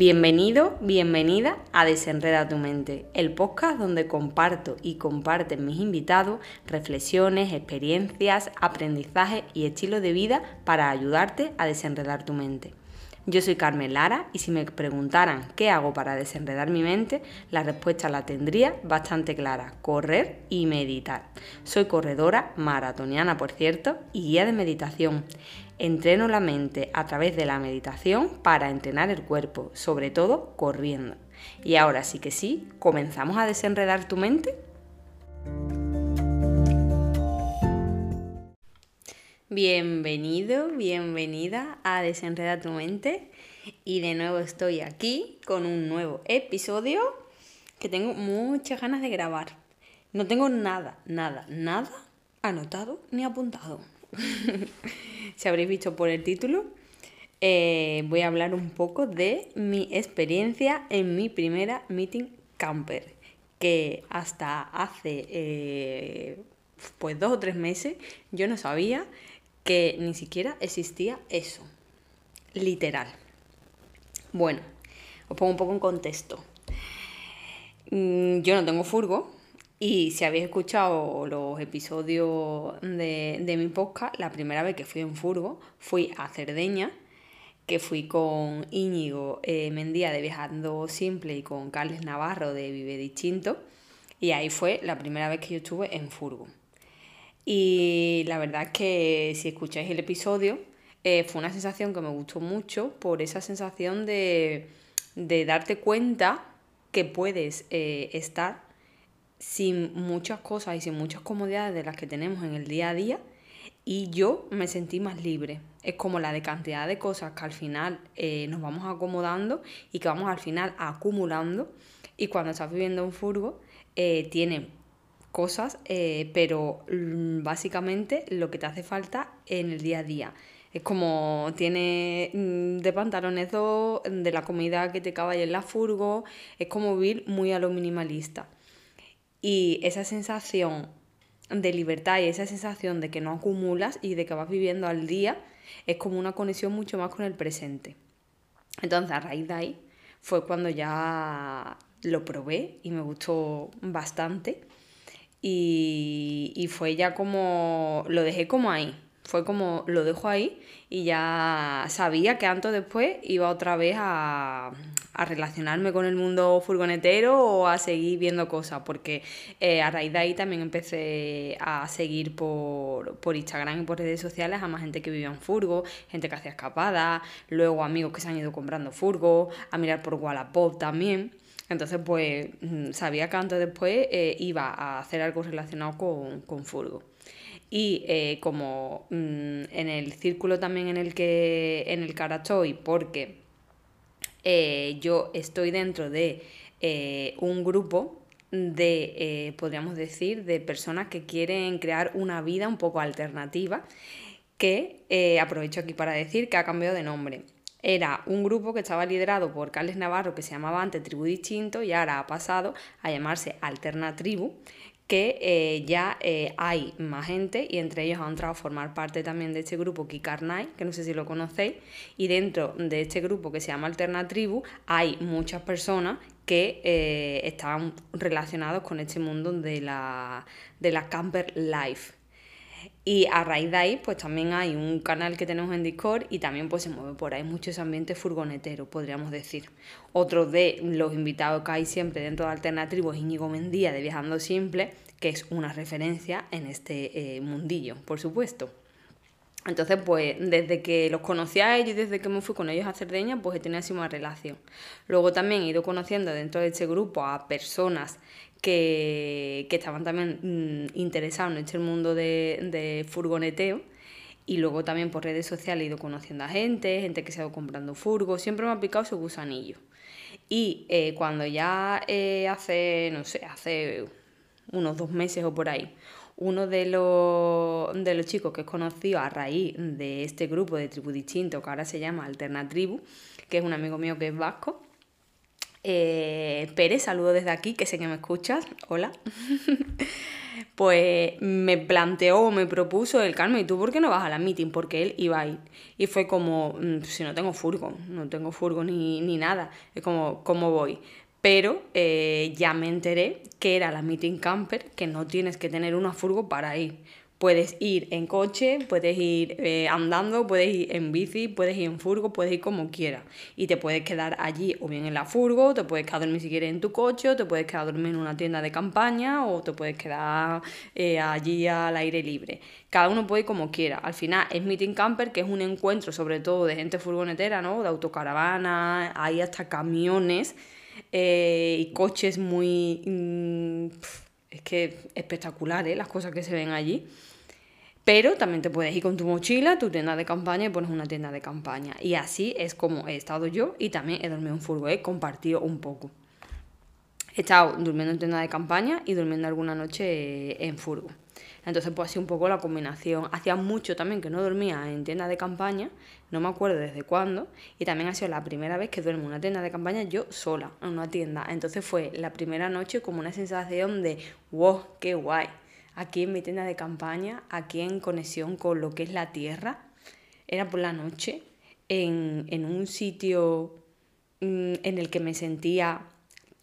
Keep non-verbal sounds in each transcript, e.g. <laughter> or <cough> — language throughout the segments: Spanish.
Bienvenido, bienvenida a Desenreda tu mente, el podcast donde comparto y comparten mis invitados reflexiones, experiencias, aprendizaje y estilo de vida para ayudarte a desenredar tu mente. Yo soy Carmen Lara y si me preguntaran qué hago para desenredar mi mente, la respuesta la tendría bastante clara, correr y meditar. Soy corredora, maratoniana por cierto, y guía de meditación. Entreno la mente a través de la meditación para entrenar el cuerpo, sobre todo corriendo. Y ahora sí que sí, ¿comenzamos a desenredar tu mente? Bienvenido, bienvenida a Desenredar tu mente. Y de nuevo estoy aquí con un nuevo episodio que tengo muchas ganas de grabar. No tengo nada, nada, nada anotado ni apuntado. <laughs> si habréis visto por el título, eh, voy a hablar un poco de mi experiencia en mi primera meeting camper, que hasta hace eh, pues dos o tres meses yo no sabía que ni siquiera existía eso, literal. Bueno, os pongo un poco en contexto. Mm, yo no tengo furgo, y si habéis escuchado los episodios de, mi podcast, la primera vez que fui en furgo fui a Cerdeña, que fui con Íñigo eh, Mendía de Viajando Simple y con Carles Navarro de Vive Distinto. Y ahí fue la primera vez que yo estuve en furgo. Y la verdad es que si escucháis el episodio, eh, fue una sensación que me gustó mucho por esa sensación de, darte cuenta que puedes eh, estar sin muchas cosas y sin muchas comodidades de las que tenemos en el día a día y yo me sentí más libre. Es como la de cantidad de cosas que al final eh, nos vamos acomodando y que vamos al final acumulando y cuando estás viviendo un furgo eh, tiene cosas, eh, pero mm, básicamente lo que te hace falta en el día a día. Es como tiene mm, de pantalones dos, de la comida que te cabe en la furgo, es como vivir muy a lo minimalista. Y esa sensación de libertad y esa sensación de que no acumulas y de que vas viviendo al día es como una conexión mucho más con el presente. Entonces, a raíz de ahí fue cuando ya lo probé y me gustó bastante. Y, y fue ya como, lo dejé como ahí, fue como lo dejo ahí y ya sabía que antes o después iba otra vez a, relacionarme con el mundo furgonetero o a seguir viendo cosas, porque eh, a raíz de ahí también empecé a seguir por, por Instagram y por redes sociales a más gente que vivía en furgo, gente que hacía escapadas, luego amigos que se han ido comprando furgo, a mirar por Wallapop también. Entonces, pues mm, sabía que antes después eh, iba a hacer algo relacionado con, con furgo y eh, como mm, en el círculo también en el que en el cara estoy porque eh, yo estoy dentro de eh, un grupo de podríamos decir de personas que quieren crear una vida un poco alternativa que aprovecho aquí para decir que ha cambiado de nombre. Era un grupo que estaba liderado por Carles Navarro que se llamaba antes Tribu Distinto y ahora ha pasado a llamarse Alterna Tribu que eh, ya eh, hay más gente y entre ellos han entrado a formar parte también de este grupo Kikarnai, que no sé si lo conocéis, y dentro de este grupo que se llama Alternatribu hay muchas personas que eh, están relacionados con este mundo de la, de la camper life. Y a raíz de ahí, pues también hay un canal que tenemos en Discord y también pues se mueve por ahí mucho ese ambiente furgonetero, podríamos decir. Otro de los invitados que hay siempre dentro de Alternativo es Íñigo Mendía de Viajando Simple, que es una referencia en este eh, mundillo, por supuesto. Entonces, pues desde que los conocí a ellos desde que me fui con ellos a Cerdeña, pues he tenido así una relación. Luego también he ido conociendo dentro de este grupo a personas que, estaban también mm, interesados en este mundo de, furgoneteo. Y luego también por redes sociales he ido conociendo a gente, gente que se ha ido comprando furgo. Siempre me ha picado su gusanillo. Y eh, cuando ya eh, hace, no sé, hace unos dos meses o por ahí, uno de los, de los chicos que he conocido a raíz de este grupo de Tribu Distinto, que ahora se llama Alternatribu, que es un amigo mío que es vasco, eh, Pérez, saludo desde aquí, que sé que me escuchas. Hola. <laughs> pues me planteó, me propuso el Carmen, ¿y tú por qué no vas a la meeting? Porque él iba a ir. Y fue como, mm, si no tengo furgo, no tengo furgo ni, ni nada, es como, ¿cómo voy? Pero eh, ya me enteré que era la meeting camper, que no tienes que tener una furgo para ir. Puedes ir en coche, puedes ir eh, andando, puedes ir en bici, puedes ir en furgo, puedes ir como quieras. Y te puedes quedar allí o bien en la furgo, te puedes quedar dormir si quieres en tu coche, o te puedes quedar dormir en una tienda de campaña, o te puedes quedar eh, allí al aire libre. Cada uno puede ir como quiera. Al final es Meeting Camper, que es un encuentro sobre todo de gente furgonetera, ¿no? De autocaravana, hay hasta camiones eh, y coches muy... Mm, es que espectaculares las cosas que se ven allí. Pero también te puedes ir con tu mochila, tu tienda de campaña y pones una tienda de campaña. Y así es como he estado yo y también he dormido en furgo, he compartido un poco. He estado durmiendo en tienda de campaña y durmiendo alguna noche en furgo. Entonces, pues así un poco la combinación. Hacía mucho también que no dormía en tienda de campaña, no me acuerdo desde cuándo, y también ha sido la primera vez que duermo en una tienda de campaña yo sola, en una tienda. Entonces fue la primera noche como una sensación de, wow, qué guay aquí en mi tienda de campaña, aquí en conexión con lo que es la tierra. Era por la noche, en, un sitio mm, en el que me sentía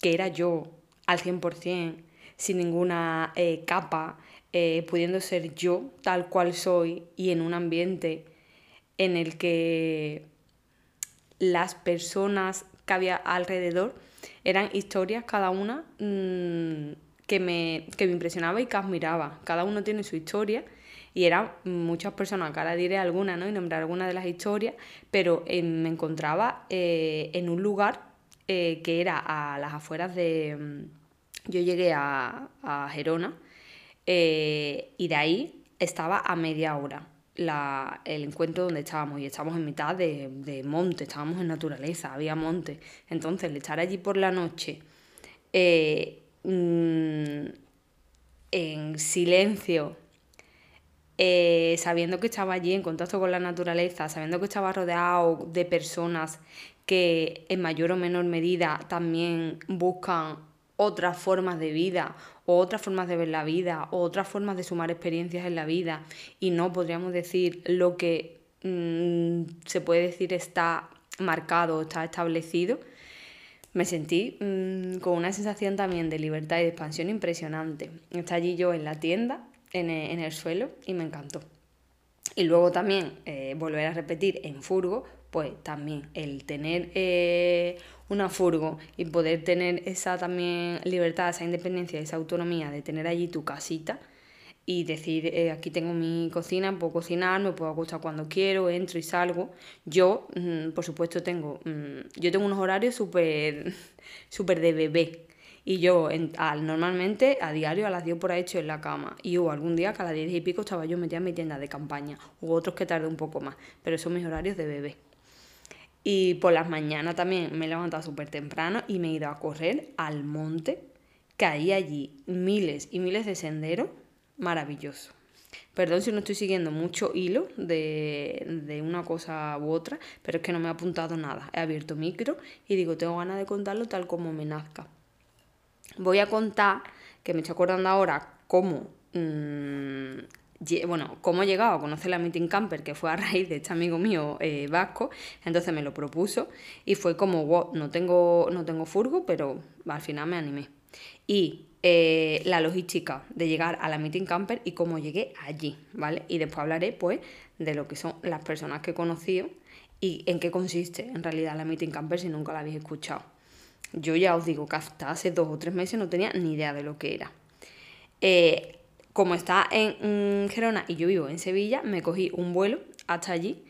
que era yo al 100%, sin ninguna eh, capa, eh, pudiendo ser yo tal cual soy y en un ambiente en el que las personas que había alrededor eran historias cada una mm, que me, que me impresionaba y que admiraba. Cada uno tiene su historia y eran muchas personas, que ahora diré alguna ¿no? y nombrar algunas de las historias, pero eh, me encontraba eh, en un lugar eh, que era a las afueras de... Mm, yo llegué a, a Gerona y de ahí estaba a media hora. La, el encuentro donde estábamos y estábamos en mitad de, de, monte, estábamos en naturaleza, había monte. Entonces, el estar allí por la noche Mm, en silencio, eh, sabiendo que estaba allí en contacto con la naturaleza, sabiendo que estaba rodeado de personas que en mayor o menor medida también buscan otras formas de vida o otras formas de ver la vida o otras formas de sumar experiencias en la vida y no podríamos decir lo que mm, se puede decir está marcado, está establecido, me sentí mm, con una sensación también de libertad y de expansión impresionante. Está allí yo en la tienda, en e, el, suelo, y me encantó. Y luego también eh, volver a repetir en furgo, pues también el tener eh, una furgo y poder tener esa también libertad, esa independencia, esa autonomía de tener allí tu casita, y decir, eh, aquí tengo mi cocina, puedo cocinar, me puedo acostar cuando quiero, entro y salgo. Yo, mm, por supuesto, tengo, mm, yo tengo unos horarios súper <laughs> super de bebé. Y yo normalmente a diario a las 10 por ahí hecho en la cama. Y hubo algún día que a las 10 y pico estaba yo metida en mi tienda de campaña. Hubo otros que tardé un poco más. Pero son mis horarios de bebé. Y por las mañanas también me he levantado súper temprano y me he ido a correr al monte. Que hay allí miles y miles de senderos maravilloso. Perdón si no estoy siguiendo mucho hilo de, una cosa u otra, pero es que no me ha apuntado nada. He abierto micro y digo, tengo ganas de contarlo tal como me nazca. Voy a contar, que me estoy acordando ahora, cómo, mm, bueno, cómo he llegado a conocer la Meeting Camper, que fue a raíz de este amigo mío eh, vasco, entonces me lo propuso y fue como, wow, no tengo, no tengo furgo, pero al final me animé. Y eh, la logística de llegar a la Meeting Camper y cómo llegué allí, ¿vale? Y después hablaré, pues, de lo que son las personas que he conocido y en qué consiste en realidad la Meeting Camper si nunca la habéis escuchado. Yo ya os digo que hasta hace dos o tres meses no tenía ni idea de lo que era. Eh, como está en mm, Gerona y yo vivo en Sevilla, me cogí un vuelo hasta allí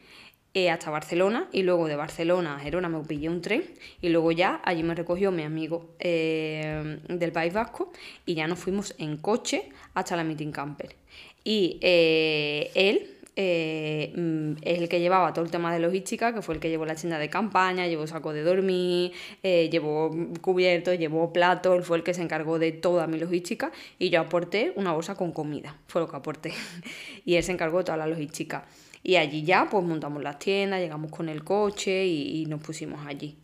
eh, hasta Barcelona y luego de Barcelona a Gerona me pillé un tren y luego ya allí me recogió mi amigo eh, del País Vasco y ya nos fuimos en coche hasta la Meeting Camper. Y eh, él mm, es el que llevaba todo el tema de logística, que fue el que llevó la tienda de campaña, llevó saco de dormir, llevó cubiertos, llevó platos, fue el que se encargó de toda mi logística y yo aporté una bolsa con comida, fue lo que aporté. <laughs> y él se encargó de toda la logística. Y allí ya pues montamos las tiendas, llegamos con el coche y, nos pusimos allí.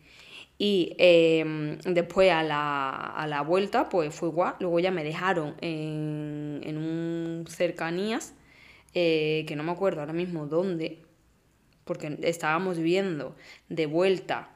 Y em, después a la, vuelta, pues fue igual. Luego ya me dejaron en, en un cercanías, eh, que no me acuerdo ahora mismo dónde, porque estábamos viendo de vuelta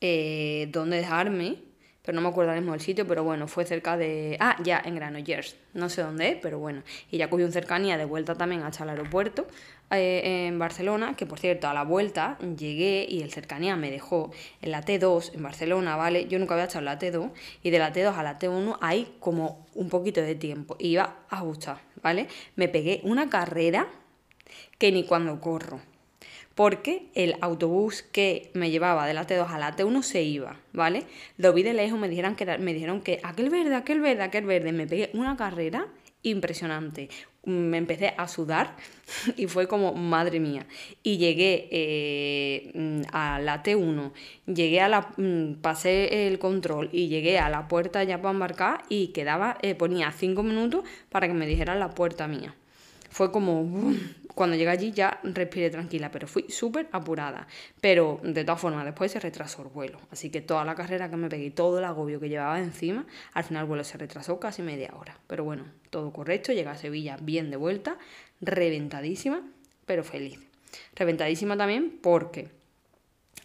eh, dónde dejarme, pero no me acuerdo ahora mismo del sitio, pero bueno, fue cerca de... Ah, ya, en Granollers, no sé dónde pero bueno. Y ya cogí un cercanía de vuelta también hasta el aeropuerto eh, en Barcelona, que por cierto, a la vuelta llegué y el cercanía me dejó en la T2 en Barcelona, ¿vale? Yo nunca había estado en la T2 y de la T2 a la T1 hay como un poquito de tiempo y iba a gustar, ¿vale? Me pegué una carrera que ni cuando corro porque el autobús que me llevaba de la T2 a la T1 se iba, ¿vale? Lo vi de lejos, me dijeron que, me dijeron que aquel verde, aquel verde, aquel verde, me pegué una carrera impresionante. Me empecé a sudar <laughs> y fue como, madre mía. Y llegué eh, a la T1, llegué a la, mm, pasé el control y llegué a la puerta ya para embarcar y quedaba, eh, ponía cinco minutos para que me dijeran la puerta mía. Fue como, cuando llegué allí ya respiré tranquila, pero fui súper apurada. Pero de todas formas, después se retrasó el vuelo. Así que toda la carrera que me pegué, todo el agobio que llevaba encima, al final el vuelo se retrasó casi media hora. Pero bueno, todo correcto, llegué a Sevilla bien de vuelta, reventadísima, pero feliz. Reventadísima también porque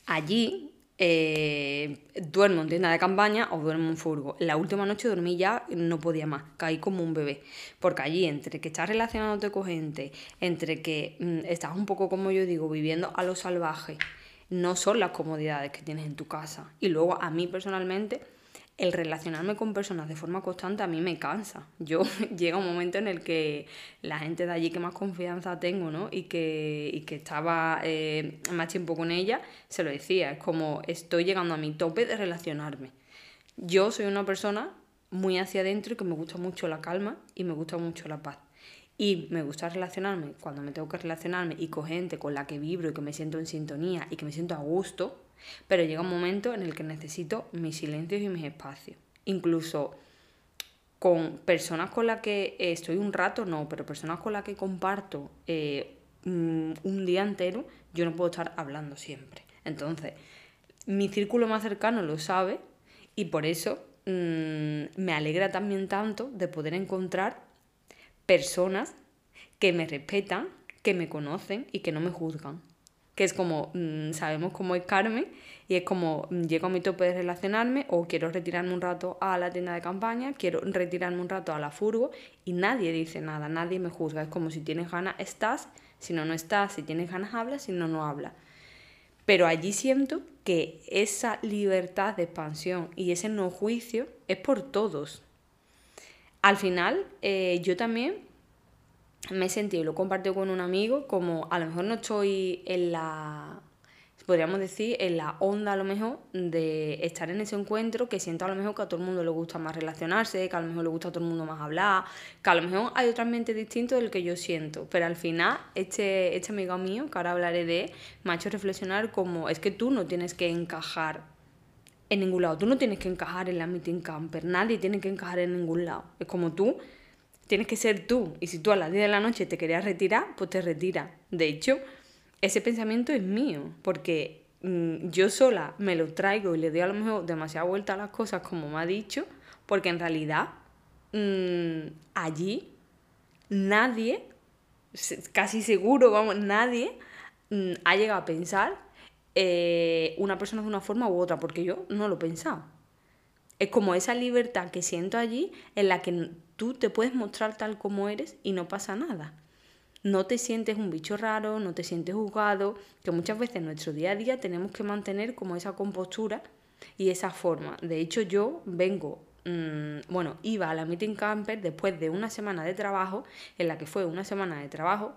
allí eh, duermo en tienda de campaña o duermo en furgo. La última noche dormí ya, no podía más, caí como un bebé. Porque allí, entre que estás relacionándote con gente, entre que mm, estás un poco, como yo digo, viviendo a lo salvaje, no son las comodidades que tienes en tu casa. Y luego, a mí personalmente, el relacionarme con personas de forma constante a mí me cansa. Yo <laughs> llega un momento en el que la gente de allí que más confianza tengo, ¿no? Y que, que estaba eh, más tiempo con ella, se lo decía, es como estoy llegando a mi tope de relacionarme. Yo soy una persona muy hacia adentro y que me gusta mucho la calma y me gusta mucho la paz. Y me gusta relacionarme cuando me tengo que relacionarme y con gente con la que vibro y que me siento en sintonía y que me siento a gusto, pero llega un momento en el que necesito mis silencios y mis espacios. Incluso con personas con las que estoy un rato, no, pero personas con las que comparto eh, mm, un día entero, yo no puedo estar hablando siempre. Entonces, mi círculo más cercano lo sabe y por eso mm, me alegra también tanto de poder encontrar personas que me respetan, que me conocen y que no me juzgan que es como, mm, sabemos cómo es Carmen, y es como, mm, llego a mi tope de relacionarme, o quiero retirarme un rato a la tienda de campaña, quiero retirarme un rato a la furgo, y nadie dice nada, nadie me juzga. Es como si tienes ganas, estás, si no, no estás, si tienes ganas, hablas, si no, no hablas. Pero allí siento que esa libertad de expansión y ese no juicio es por todos. Al final, eh, yo también me he sentido, lo he compartido con un amigo, como a lo mejor no estoy en la, podríamos decir, en la onda a lo mejor de estar en ese encuentro, que siento a lo mejor que a todo el mundo le gusta más relacionarse, que a lo mejor le gusta a todo el mundo más hablar, que a lo mejor hay otro ambiente distinto del que yo siento, pero al final este, este amigo mío, que ahora hablaré de, me ha hecho reflexionar como es que tú no tienes que encajar en ningún lado, tú no tienes que encajar en la meeting camper, nadie tiene que encajar en ningún lado, es como tú Tienes que ser tú. Y si tú a las 10 de la noche te querías retirar, pues te retiras. De hecho, ese pensamiento es mío, porque mm, yo sola me lo traigo y le doy a lo mejor demasiada vuelta a las cosas como me ha dicho, porque en realidad mm, allí nadie, casi seguro, vamos, nadie mm, ha llegado a pensar eh, una persona de una forma u otra, porque yo no lo he pensado. Es como esa libertad que siento allí en la que tú te puedes mostrar tal como eres y no pasa nada. No te sientes un bicho raro, no te sientes juzgado, que muchas veces en nuestro día a día tenemos que mantener como esa compostura y esa forma. De hecho, yo vengo, mm, bueno, iba a la meeting camper después de una semana de trabajo, en la que fue una semana de trabajo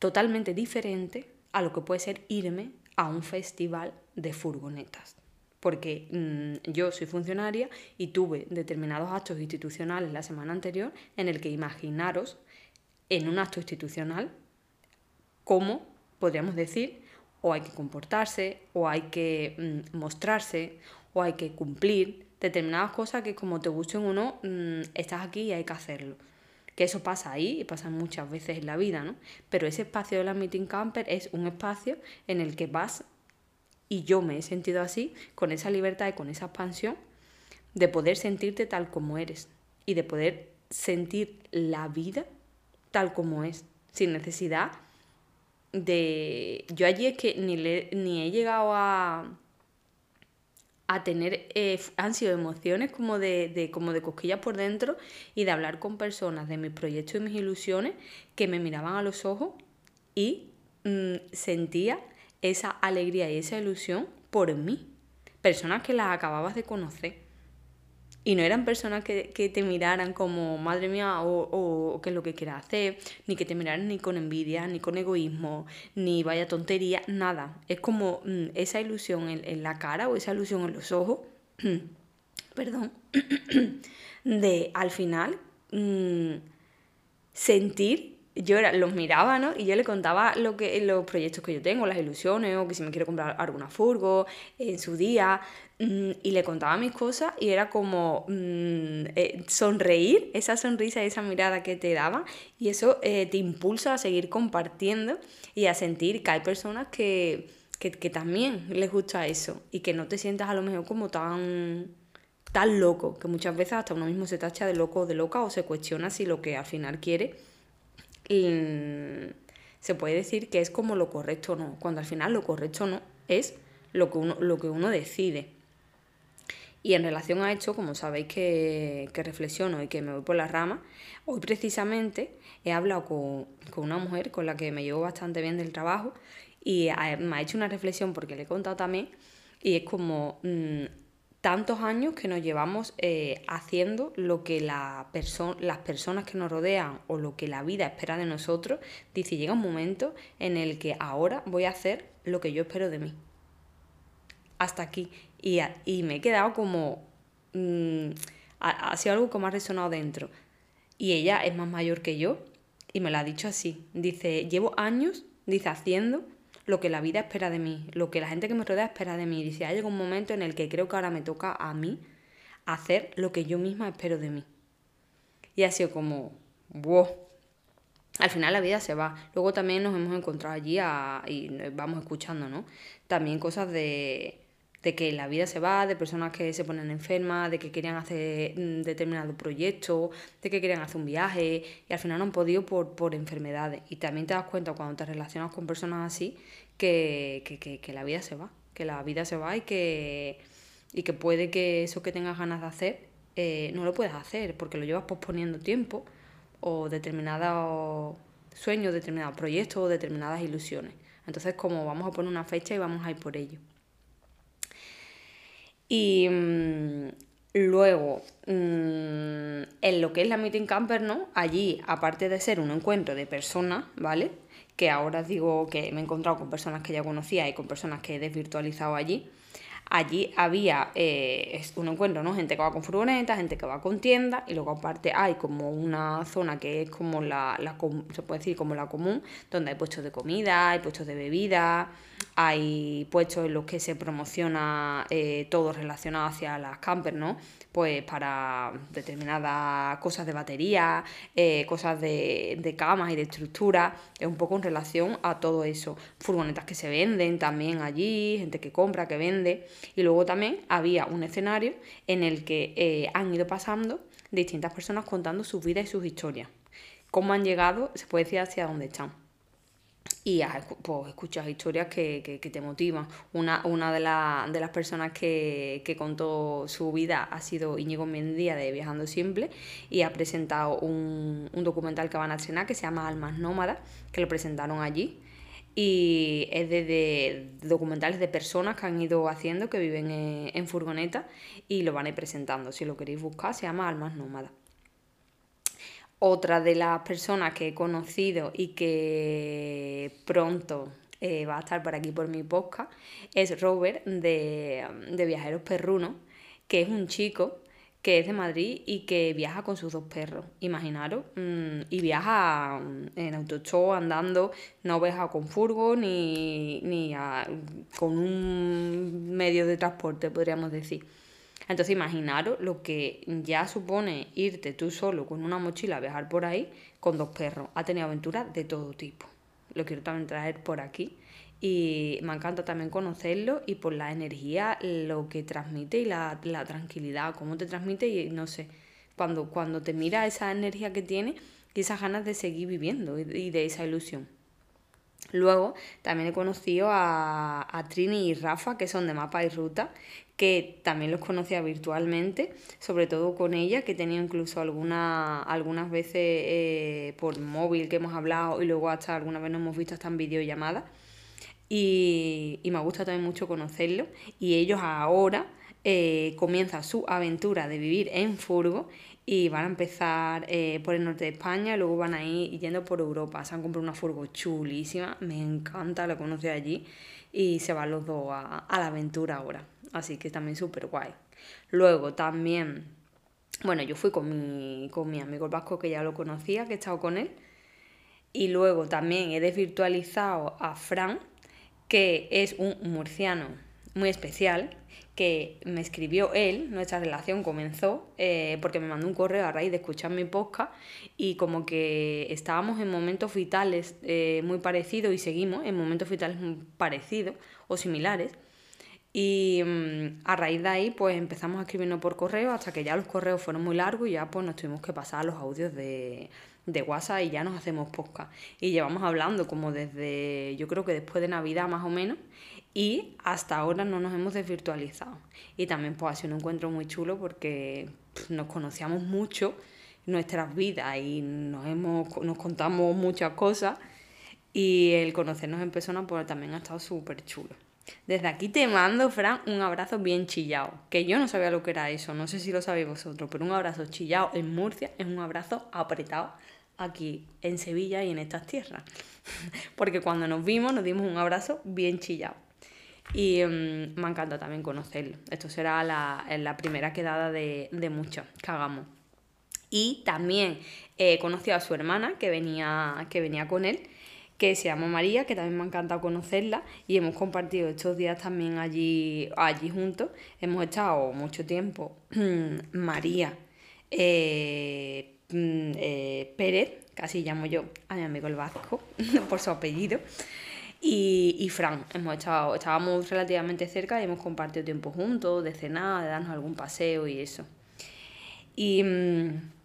totalmente diferente a lo que puede ser irme a un festival de furgonetas porque mm, yo soy funcionaria y tuve determinados actos institucionales la semana anterior en el que imaginaros en un acto institucional cómo, podríamos decir, o hay que comportarse, o hay que mm, mostrarse, o hay que cumplir determinadas cosas que como te gusten o no, mm, estás aquí y hay que hacerlo. Que eso pasa ahí y pasa muchas veces en la vida, ¿no? Pero ese espacio de la meeting camper es un espacio en el que vas Y yo me he sentido así, con esa libertad y con esa expansión, de poder sentirte tal como eres y de poder sentir la vida tal como es, sin necesidad de... Yo allí es que ni, ni he llegado a, a tener, eh, han sido emociones como de, como de cosquillas por dentro y de hablar con personas de mis proyectos y mis ilusiones que me miraban a los ojos y mm, sentía esa alegría y esa ilusión por mí. Personas que las acababas de conocer. Y no eran personas que, te miraran como, madre mía, o, qué es lo que quieras hacer, ni que te miraran ni con envidia, ni con egoísmo, ni vaya tontería, nada. Es como mm, esa ilusión en, la cara o esa ilusión en los ojos, <clears throat> perdón, <clears throat> de al final mm, sentir yo era, los miraba, ¿no? Y yo le contaba lo que, los proyectos que yo tengo, las ilusiones, o que si me quiero comprar alguna furgo en su día, y le contaba mis cosas y era como mm, eh, sonreír, esa sonrisa y esa mirada que te daba, y eso eh, te impulsa a seguir compartiendo y a sentir que hay personas que, que, que también les gusta eso y que no te sientas a lo mejor como tan tan loco, que muchas veces hasta uno mismo se tacha de loco o de loca o se cuestiona si lo que al final quiere se puede decir que es como lo correcto o no, cuando al final lo correcto no es lo que uno, lo que uno decide. Y en relación a esto, como sabéis que, reflexiono y que me voy por la rama, hoy precisamente he hablado con, una mujer con la que me llevo bastante bien del trabajo y me ha hecho una reflexión porque le he contado también y es como mm, tantos años que nos llevamos eh, haciendo lo que la las personas que nos rodean o lo que la vida espera de nosotros, dice, llega un momento en el que ahora voy a hacer lo que yo espero de mí. Hasta aquí. Y, y me he quedado como... Mm, ha, sido algo me ha resonado dentro. Y ella es más mayor que yo y me lo ha dicho así. Dice, llevo años, dice, haciendo lo que la vida espera de mí, lo que la gente que me rodea espera de mí. Si hay un momento en el que creo que ahora me toca a mí hacer lo que yo misma espero de mí. Y ha sido como, wow. Al final la vida se va. Luego también nos hemos encontrado allí y vamos escuchando, ¿no? También cosas de, de que la vida se va, de personas que se ponen enfermas, de que querían hacer mm, determinado proyecto, de que querían hacer un viaje y al final no han podido por, por enfermedades. Y también te das cuenta cuando te relacionas con personas así que, que, la vida se va, que la vida se va y que, y que puede que eso que tengas ganas de hacer eh, no lo puedas hacer porque lo llevas posponiendo tiempo o determinados sueños, determinados proyectos o determinadas ilusiones. Entonces, como vamos a poner una fecha y vamos a ir por ello. Y mm, luego, mm, en lo que es la Meeting Camper, ¿no? Allí, aparte de ser un encuentro de personas, ¿vale? Que ahora digo que me he encontrado con personas que ya conocía y con personas que he desvirtualizado allí. Allí había eh, un encuentro, ¿no? Gente que va con furgonetas, gente que va con tiendas, y luego aparte hay como una zona que es como la, la se puede decir como la común, donde hay puestos de comida, hay puestos de bebida, hay puestos en los que se promociona eh, todo relacionado hacia las campers, ¿no? Pues para determinadas cosas de batería, eh, cosas de, de, camas y de estructura, es un poco en relación a todo eso. Furgonetas que se venden también allí, gente que compra, que vende. Y luego también había un escenario en el que eh, han ido pasando distintas personas contando sus vidas y sus historias. Cómo han llegado, se puede decir hacia dónde están y pues, escuchas historias que, te motivan. Una, una de, de las personas que, contó su vida ha sido Íñigo Mendía de Viajando Simple y ha presentado un, documental que van a estrenar que se llama Almas Nómadas, que lo presentaron allí. Y es de, documentales de personas que han ido haciendo, que viven en, en furgoneta y lo van a ir presentando. Si lo queréis buscar, se llama Almas Nómadas. Otra de las personas que he conocido y que pronto eh, va a estar por aquí por mi podcast es Robert de, Viajeros Perrunos, que es un chico que es de Madrid y que viaja con sus dos perros, imaginaros, mm, y viaja mm, en autostop, andando, no viaja con furgo ni, ni con un medio de transporte, podríamos decir. Entonces imaginaros lo que ya supone irte tú solo con una mochila a viajar por ahí con dos perros. Ha tenido aventuras de todo tipo. Lo quiero también traer por aquí y me encanta también conocerlo y por la energía, lo que transmite y la, la tranquilidad, cómo te transmite y no sé, cuando, cuando te mira esa energía que tiene y esas ganas de seguir viviendo y de esa ilusión. Luego también he conocido a, a, Trini y Rafa, que son de Mapa y Ruta, que también los conocía virtualmente, sobre todo con ella, que tenido incluso alguna, algunas veces eh, por móvil que hemos hablado y luego hasta alguna vez nos hemos visto hasta en videollamada. Y, y me gusta también mucho conocerlos. Y ellos ahora eh, comienzan su aventura de vivir en furgo y van a empezar eh, por el norte de España luego van a ir yendo por Europa. Se han comprado una furgo chulísima, me encanta, la conocí allí y se van los dos a la aventura ahora. Así que también súper guay. Luego también, bueno, yo fui con mi, con mi amigo vasco que ya lo conocía, que he estado con él. Y luego también he desvirtualizado a Fran, que es un murciano muy especial, que me escribió él, nuestra relación comenzó eh, porque me mandó un correo a raíz de escuchar mi podcast y como que estábamos en momentos vitales eh, muy parecidos y seguimos en momentos vitales parecidos o similares. Y mm, a raíz de ahí pues empezamos a escribirnos por correo hasta que ya los correos fueron muy largos y ya pues nos tuvimos que pasar a los audios de, de WhatsApp y ya nos hacemos podcast. Y llevamos hablando como desde, yo creo que después de Navidad más o menos, y hasta ahora no nos hemos desvirtualizado. Y también pues ha sido un encuentro muy chulo porque nos conocíamos mucho nuestras vidas y nos, hemos, nos contamos muchas cosas y el conocernos en persona pues también ha estado súper chulo. Desde aquí te mando, Fran, un abrazo bien chillado, que yo no sabía lo que era eso, no sé si lo sabéis vosotros, pero un abrazo chillado en Murcia es un abrazo apretado aquí en Sevilla y en estas tierras. <laughs> Porque cuando nos vimos nos dimos un abrazo bien chillado. Y mm, me encanta también conocerlo. Esto será la, la primera quedada de, de muchas que hagamos. Y también he conocido a su hermana que venía, que venía con él, que se llama María, que también me ha encantado conocerla. Y hemos compartido estos días también allí, allí juntos. Hemos estado mucho tiempo. <clears throat> María eh, mm, eh, Pérez, casi llamo yo a mi amigo el Vasco <laughs> por su apellido y, y Fran. Hemos estado, estábamos relativamente cerca y hemos compartido tiempo juntos, de cenar, de darnos algún paseo y eso. Y mm,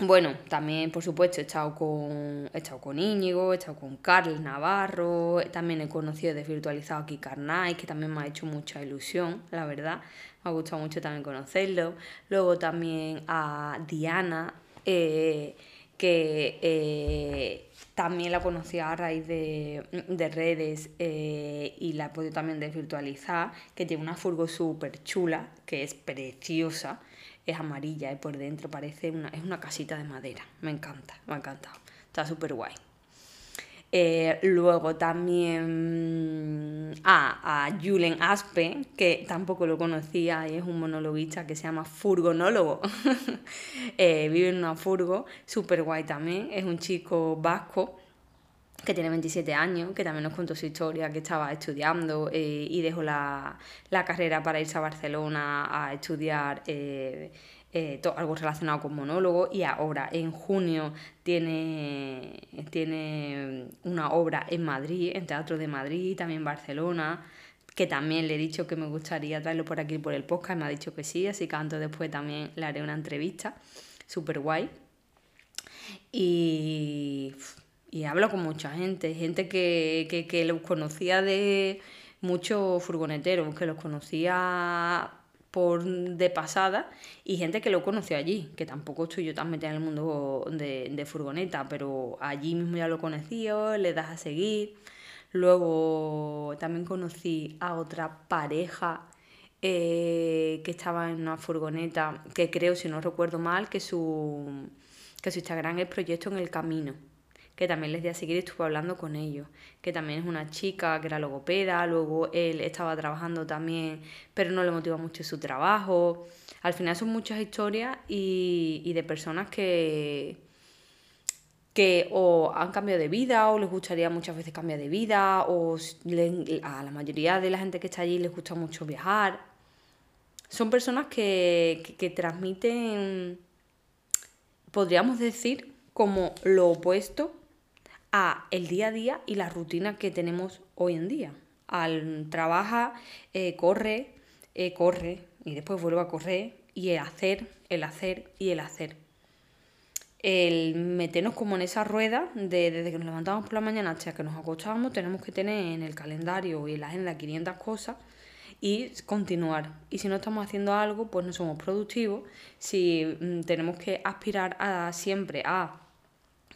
bueno, también por supuesto he estado con, he estado con Íñigo, he estado con Carl Navarro, también he conocido desvirtualizado aquí Carnay, que también me ha hecho mucha ilusión, la verdad. Me ha gustado mucho también conocerlo. Luego también a Diana, eh, que eh, también la conocí a raíz de, redes eh, y la he podido también desvirtualizar, que tiene una furgo súper chula, que es preciosa, es amarilla y por dentro parece una, es una casita de madera. Me encanta, me ha encantado. Está súper guay. Eh, luego también ah, a Julen Aspe, que tampoco lo conocía, y es un monologuista que se llama Furgonólogo. <laughs> Eh, vive en una furgo, súper guay también. Es un chico vasco que tiene 27 años, que también nos contó su historia, que estaba estudiando eh, y dejó la, la, carrera para irse a Barcelona a estudiar eh, algo relacionado con monólogo y ahora en junio tiene, tiene una obra en Madrid, en Teatro de Madrid, también Barcelona, que también le he dicho que me gustaría traerlo por aquí por el podcast, me ha dicho que sí, así que antes después también le haré una entrevista, súper guay. Y, y hablo con mucha gente, gente que, que, que los conocía de muchos furgoneteros, que los conocía por de pasada y gente que lo conoció allí, que tampoco estoy yo tan metida en el mundo de, furgoneta, pero allí mismo ya lo conocí, le das a seguir. Luego también conocí a otra pareja eh, que estaba en una furgoneta, que creo, si no recuerdo mal, que su, que su Instagram es Proyecto en el Camino que también les di a seguir y estuve hablando con ellos, que también es una chica que era logopeda, luego él estaba trabajando también, pero no le motiva mucho su trabajo. Al final son muchas historias y, de personas que, que o han cambiado de vida o les gustaría muchas veces cambiar de vida o a la mayoría de la gente que está allí les gusta mucho viajar. Son personas que, que transmiten, podríamos decir, como lo opuesto a el día a día y la rutina que tenemos hoy en día. Al trabaja, eh, corre, eh, corre y después vuelve a correr y el hacer, el hacer y el hacer. El meternos como en esa rueda de desde que nos levantamos por la mañana hasta que nos acostábamos, tenemos que tener en el calendario y en la agenda 500 cosas y continuar. Y si no estamos haciendo algo, pues no somos productivos. Si mm, tenemos que aspirar a siempre a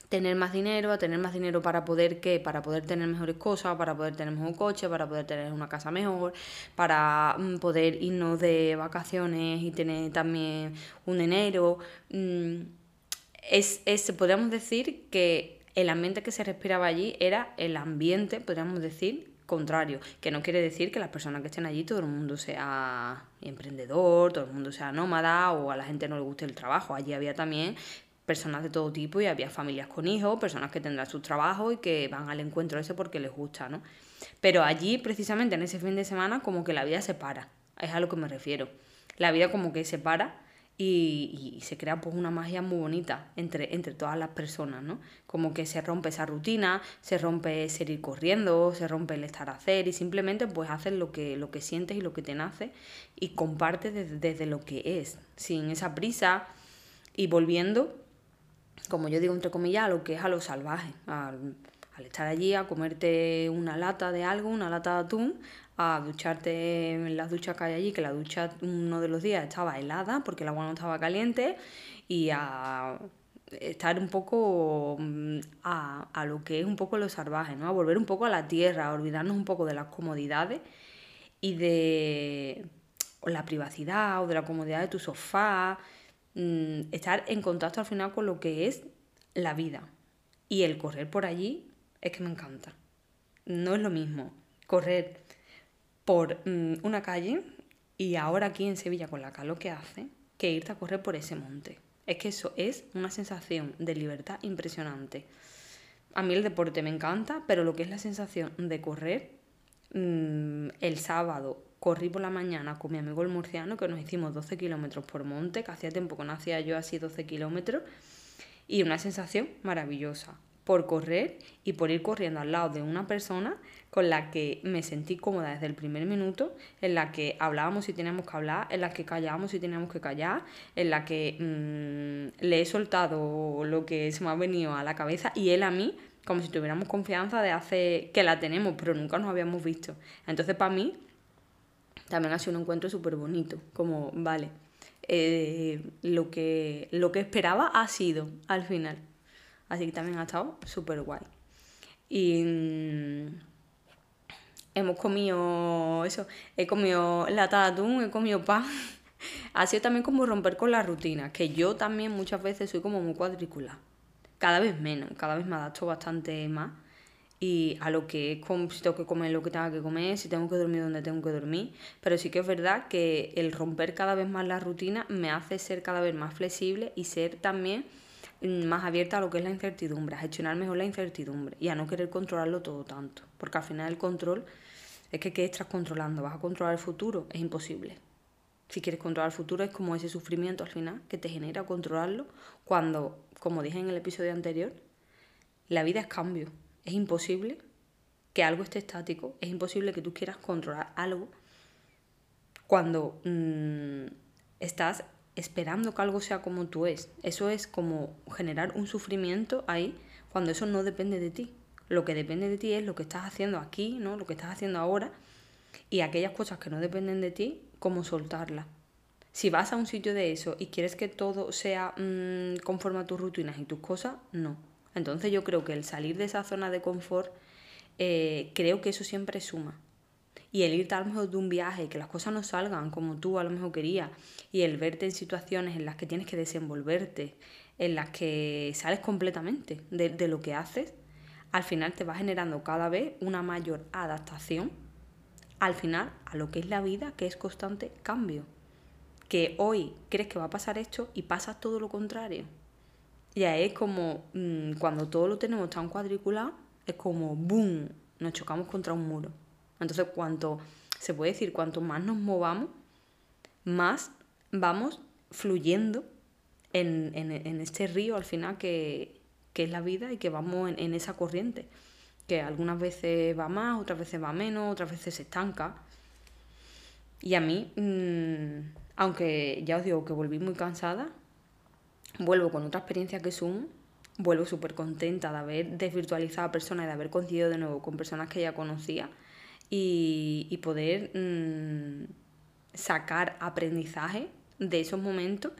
tener más dinero, a tener más dinero para poder qué, para poder tener mejores cosas, para poder tener mejor coche, para poder tener una casa mejor, para mm, poder irnos de vacaciones y tener también un dinero. Mm, es, es, podríamos decir que el ambiente que se respiraba allí era el ambiente, podríamos decir, contrario, que no quiere decir que las personas que estén allí todo el mundo sea emprendedor, todo el mundo sea nómada o a la gente no le guste el trabajo. Allí había también personas de todo tipo y había familias con hijos, personas que tendrán su trabajo y que van al encuentro ese porque les gusta, ¿no? Pero allí, precisamente en ese fin de semana, como que la vida se para, es a lo que me refiero. La vida como que se para y, se crea pues una magia muy bonita entre, entre todas las personas, ¿no? Como que se rompe esa rutina, se rompe ser ir corriendo, se rompe el estar a hacer y simplemente pues haces lo que, lo que sientes y lo que te nace y compartes desde lo que es, sin esa prisa y volviendo como yo digo entre comillas, a lo que es a lo salvaje, al, estar allí a comerte una lata de algo, una lata de atún, a ducharte en las duchas que hay allí, que la ducha uno de los días estaba helada porque el agua no estaba caliente, y a estar un poco mm, a, a, lo que es un poco lo salvaje, ¿no? A volver un poco a la tierra, a olvidarnos un poco de las comodidades y de la privacidad o de la comodidad de tu sofá, Mm, estar en contacto al final con lo que es la vida. Y el correr por allí es que me encanta. No es lo mismo correr por mm, una calle y ahora aquí en Sevilla con la calor que hace, que irte a correr por ese monte. Es que eso es una sensación de libertad impresionante. A mí el deporte me encanta, pero lo que es la sensación de correr mm, el sábado corrí por la mañana con mi amigo el murciano, que nos hicimos 12 kilómetros por monte, que hacía tiempo que no hacía yo así 12 kilómetros, y una sensación maravillosa por correr y por ir corriendo al lado de una persona con la que me sentí cómoda desde el primer minuto, en la que hablábamos si teníamos que hablar, en la que callábamos si teníamos que callar, en la que mm, le he soltado lo que se me ha venido a la cabeza y él a mí, como si tuviéramos confianza de hace que la tenemos, pero nunca nos habíamos visto. Entonces para mí también ha sido un encuentro súper bonito, como, vale, eh, lo, que, lo que esperaba ha sido al final. Así que también ha estado súper guay. Y mm, hemos comido eso, he comido lata de atún, he comido pan. <laughs> ha sido también como romper con la rutina, que yo también muchas veces soy como muy cuadrícula. Cada vez menos, cada vez me adapto bastante más y a lo que si tengo que comer lo que tenga que comer, si tengo que dormir donde tengo que dormir. Pero sí que es verdad que el romper cada vez más la rutina me hace ser cada vez más flexible y ser también mm, más abierta a lo que es la incertidumbre, a gestionar mejor la incertidumbre y a no querer controlarlo todo tanto. Porque al final el control es que ¿qué estás controlando? ¿Vas a controlar el futuro? Es imposible. Si quieres controlar el futuro es como ese sufrimiento al final que te genera controlarlo cuando, como dije en el episodio anterior, la vida es cambio es imposible que algo esté estático, es imposible que tú quieras controlar algo cuando mm, estás esperando que algo sea como tú es. Eso es como generar un sufrimiento ahí cuando eso no depende de ti. Lo que depende de ti es lo que estás haciendo aquí, ¿no? Lo que estás haciendo ahora y aquellas cosas que no dependen de ti, cómo soltarlas. Si vas a un sitio de eso y quieres que todo sea mm, conforme a tus rutinas y tus cosas, no. Entonces yo creo que el salir de esa zona de confort, eh, creo que eso siempre suma. Y el irte a lo mejor de un viaje, que las cosas no salgan como tú a lo mejor querías, y el verte en situaciones en las que tienes que desenvolverte, en las que sales completamente de, de lo que haces, al final te va generando cada vez una mayor adaptación al final a lo que es la vida, que es constante cambio. Que hoy crees que va a pasar esto y pasa todo lo contrario. Ya es como mm, cuando todo lo tenemos tan cuadriculado, es como boom, nos chocamos contra un muro. Entonces, cuanto, se puede decir, cuanto más nos movamos, más vamos fluyendo en, en, este río al final que, que es la vida y que vamos en, esa corriente, que algunas veces va más, otras veces va menos, otras veces se estanca. Y a mí, mm, aunque ya os digo que volví muy cansada, vuelvo con otra experiencia que Zoom, vuelvo súper contenta de haber desvirtualizado a personas y de haber coincidido de nuevo con personas que ya conocía y, poder mm, sacar aprendizaje de esos momentos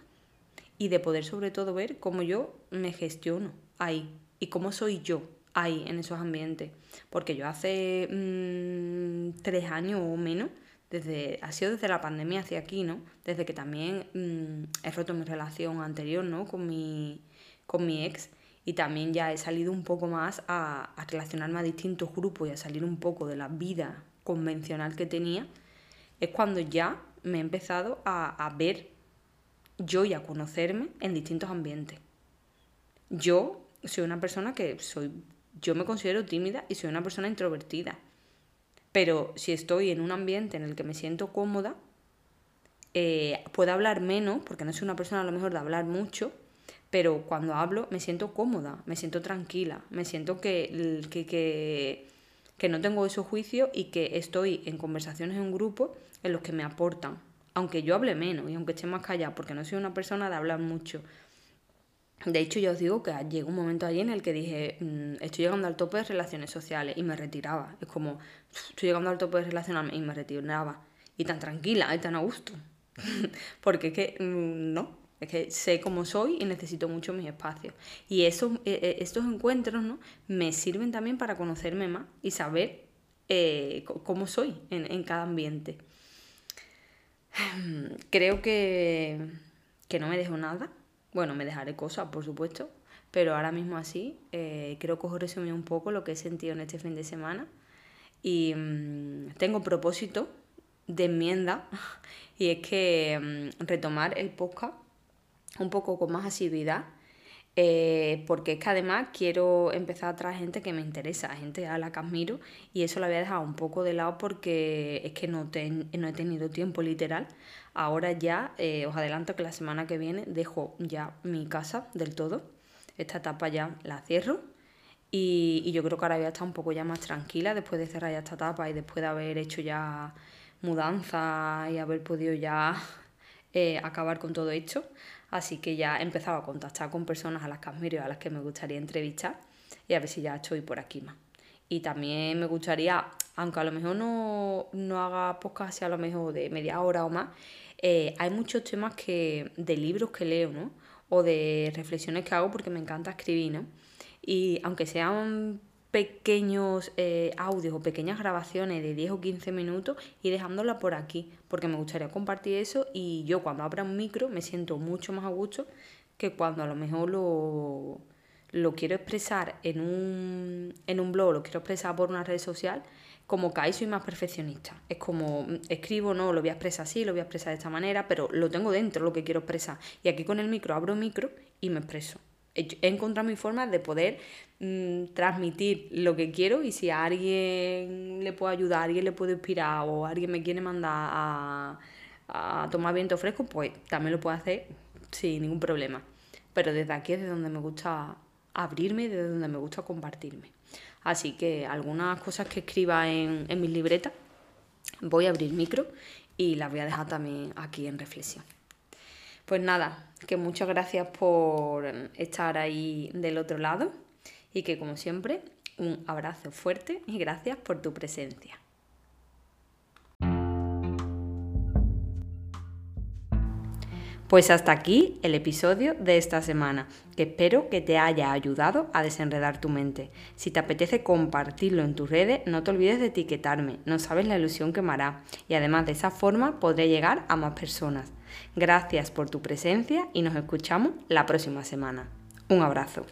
y de poder sobre todo ver cómo yo me gestiono ahí y cómo soy yo ahí en esos ambientes. Porque yo hace mm, tres años o menos, desde, ha sido desde la pandemia hacia aquí, ¿no? Desde que también mm, he roto mi relación anterior, ¿no? Con mi, con mi ex y también ya he salido un poco más a, a relacionarme a distintos grupos y a salir un poco de la vida convencional que tenía, es cuando ya me he empezado a, a ver yo y a conocerme en distintos ambientes. Yo soy una persona que soy, yo me considero tímida y soy una persona introvertida. Pero si estoy en un ambiente en el que me siento cómoda, eh, puedo hablar menos, porque no soy una persona a lo mejor de hablar mucho, pero cuando hablo me siento cómoda, me siento tranquila, me siento que, que, que, no tengo esos juicios y que estoy en conversaciones en un grupo en los que me aportan aunque yo hable menos y aunque esté más callada, porque no soy una persona de hablar mucho. De hecho, yo os digo que llegó un momento allí en el que dije, mm, estoy llegando al tope de relaciones sociales y me retiraba. Es como, estoy llegando al tope de relaciones y me retiraba. Y tan tranquila y tan a gusto. <laughs> porque es que, mm, no, es que sé cómo soy y necesito mucho mis espacios. Y e, e, estos encuentros ¿no? me sirven también para conocerme más y saber eh, cómo soy en, en cada ambiente. <sighs> Creo que, que no me dejo nada. Bueno, me dejaré cosas, por supuesto, pero ahora mismo así eh, creo que os resumí un poco lo que he sentido en este fin de semana. Y mm, tengo propósito de enmienda <laughs> y es que mm, retomar el podcast un poco con más asiduidad eh, porque es que además quiero empezar a traer gente que me interesa, gente a la que admiro, y eso lo había dejado un poco de lado porque es que no, no he tenido tiempo literal. Ahora ya eh, os adelanto que la semana que viene dejo ya mi casa del todo. Esta etapa ya la cierro. Y, yo creo que ahora voy a estar un poco ya más tranquila después de cerrar ya esta etapa y después de haber hecho ya mudanza y haber podido ya <laughs> eh, acabar con todo esto. Así que ya he empezado a contactar con personas a las que admiro a las que me gustaría entrevistar y a ver si ya estoy por aquí más. Y también me gustaría, aunque a lo mejor no, no haga podcast a lo mejor de media hora o más, eh, hay muchos temas que, de libros que leo, ¿no? O de reflexiones que hago porque me encanta escribir, ¿no? Y aunque sean pequeños eh, audios o pequeñas grabaciones de 10 o 15 minutos y dejándola por aquí, porque me gustaría compartir eso y yo cuando abra un micro me siento mucho más a gusto que cuando a lo mejor lo, lo quiero expresar en un, en un blog, lo quiero expresar por una red social, como ahí soy más perfeccionista. Es como escribo, no, lo voy a expresar así, lo voy a expresar de esta manera, pero lo tengo dentro lo que quiero expresar. Y aquí con el micro abro micro y me expreso he encontrado mi forma de poder mm, transmitir lo que quiero y si a alguien le puedo ayudar, a alguien le puedo inspirar o alguien me quiere mandar a, a tomar viento fresco, pues también lo puedo hacer sin ningún problema. Pero desde aquí es de donde me gusta abrirme y desde donde me gusta compartirme. Así que algunas cosas que escriba en, en mis libretas voy a abrir micro y las voy a dejar también aquí en reflexión. Pues nada, que muchas gracias por estar ahí del otro lado y que como siempre, un abrazo fuerte y gracias por tu presencia. Pues hasta aquí el episodio de esta semana, que espero que te haya ayudado a desenredar tu mente. Si te apetece compartirlo en tus redes, no te olvides de etiquetarme, no sabes la ilusión que me hará y además de esa forma podré llegar a más personas. Gracias por tu presencia y nos escuchamos la próxima semana. Un abrazo.